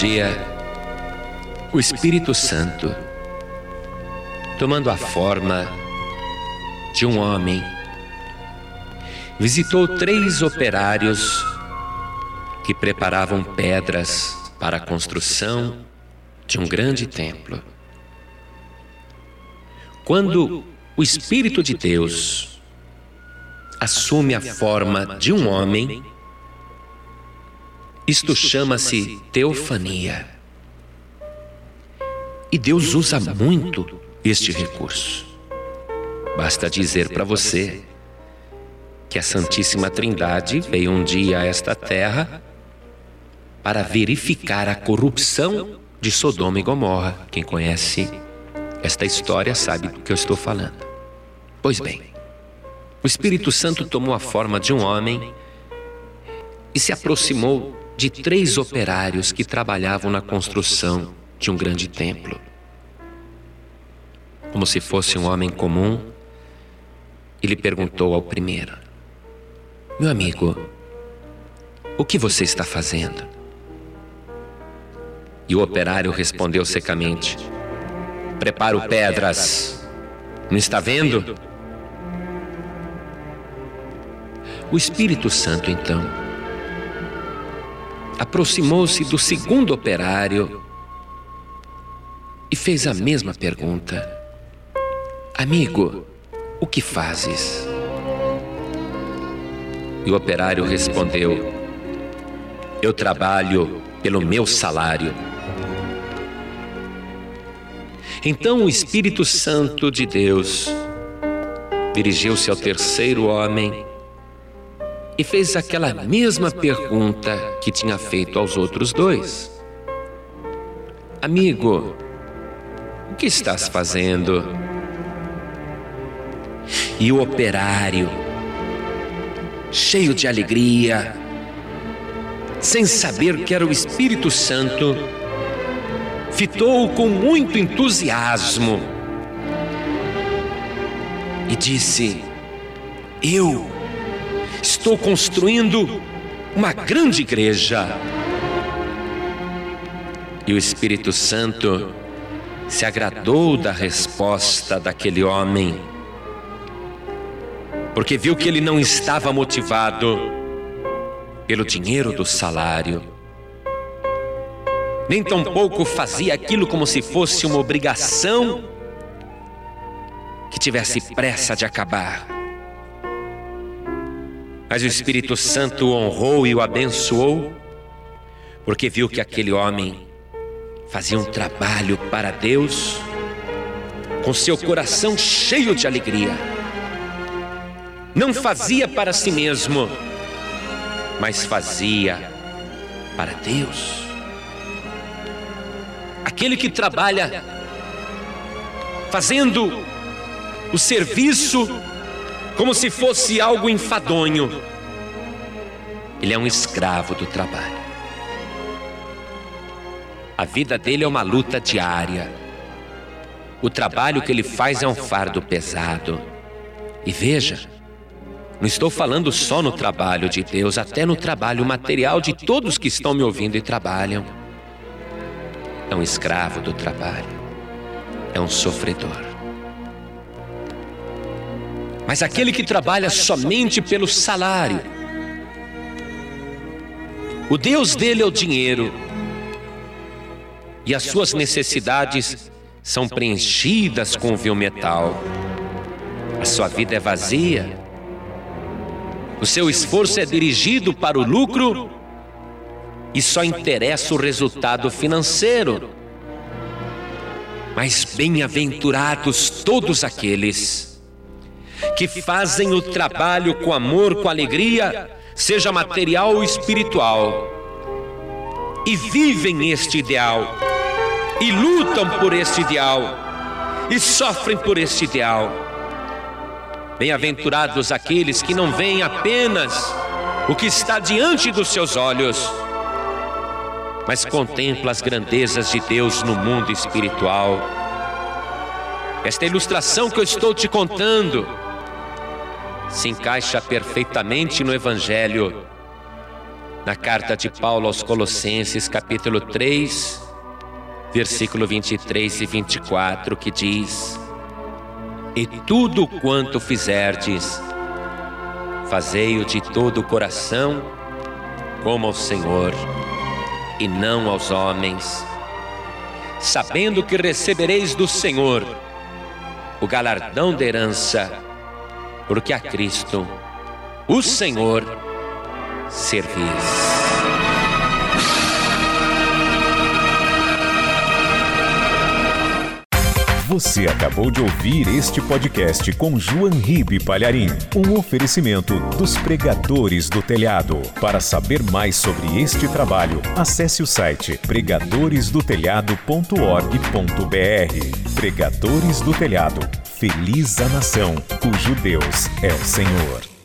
dia, o Espírito Santo, tomando a forma de um homem, visitou três operários que preparavam pedras para a construção de um grande templo. Quando o Espírito de Deus assume a forma de um homem, isto chama-se teofania. E Deus usa muito este recurso. Basta dizer para você que a Santíssima Trindade veio um dia a esta terra para verificar a corrupção de Sodoma e Gomorra. Quem conhece esta história sabe do que eu estou falando. Pois bem, o Espírito Santo tomou a forma de um homem e se aproximou de três operários que trabalhavam na construção de um grande templo. Como se fosse um homem comum, ele perguntou ao primeiro: Meu amigo, o que você está fazendo? E o operário respondeu secamente: Preparo pedras. Não está vendo? O Espírito Santo, então, aproximou-se do segundo operário e fez a mesma pergunta: Amigo, o que fazes? E o operário respondeu: Eu trabalho pelo meu salário. Então o Espírito Santo de Deus dirigiu-se ao terceiro homem e fez aquela mesma pergunta que tinha feito aos outros dois: Amigo, o que estás fazendo? E o operário, cheio de alegria, sem saber que era o Espírito Santo, fitou-o com muito entusiasmo e disse: Eu estou construindo uma grande igreja. E o Espírito Santo se agradou da resposta daquele homem, porque viu que ele não estava motivado pelo dinheiro do salário, nem tampouco fazia aquilo como se fosse uma obrigação que tivesse pressa de acabar. Mas o Espírito Santo o honrou e o abençoou, porque viu que aquele homem fazia um trabalho para Deus, com seu coração cheio de alegria. Não fazia para si mesmo, mas fazia para Deus. Aquele que trabalha fazendo o serviço como se fosse algo enfadonho. Ele é um escravo do trabalho. A vida dele é uma luta diária. O trabalho que ele faz é um fardo pesado. E veja, não estou falando só no trabalho de Deus, até no trabalho material de todos que estão me ouvindo e trabalham. É um escravo do trabalho, é um sofredor. Mas aquele que trabalha somente pelo salário, o Deus dele é o dinheiro, e as suas necessidades são preenchidas com o vil metal. A sua vida é vazia, o seu esforço é dirigido para o lucro e só interessa o resultado financeiro. Mas bem-aventurados todos aqueles que fazem o trabalho com amor, com alegria, seja material ou espiritual, e vivem este ideal, e lutam por este ideal, e sofrem por este ideal. Bem-aventurados aqueles que não veem apenas o que está diante dos seus olhos, mas contemplam as grandezas de Deus no mundo espiritual. Esta ilustração que eu estou te contando se encaixa perfeitamente no Evangelho. Na carta de Paulo aos Colossenses, capítulo 3, versículo 23 e 24, que diz: E tudo quanto fizerdes, fazei-o de todo o coração, como ao Senhor, e não aos homens, sabendo que recebereis do Senhor o galardão da herança, porque a Cristo, o Senhor, servis. Você acabou de ouvir este podcast com João Ribe Palharim, um oferecimento dos pregadores do telhado. Para saber mais sobre este trabalho, acesse o site pregadoresdotelhado.org.br. Pregadores do Telhado, feliz a nação cujo Deus é o Senhor.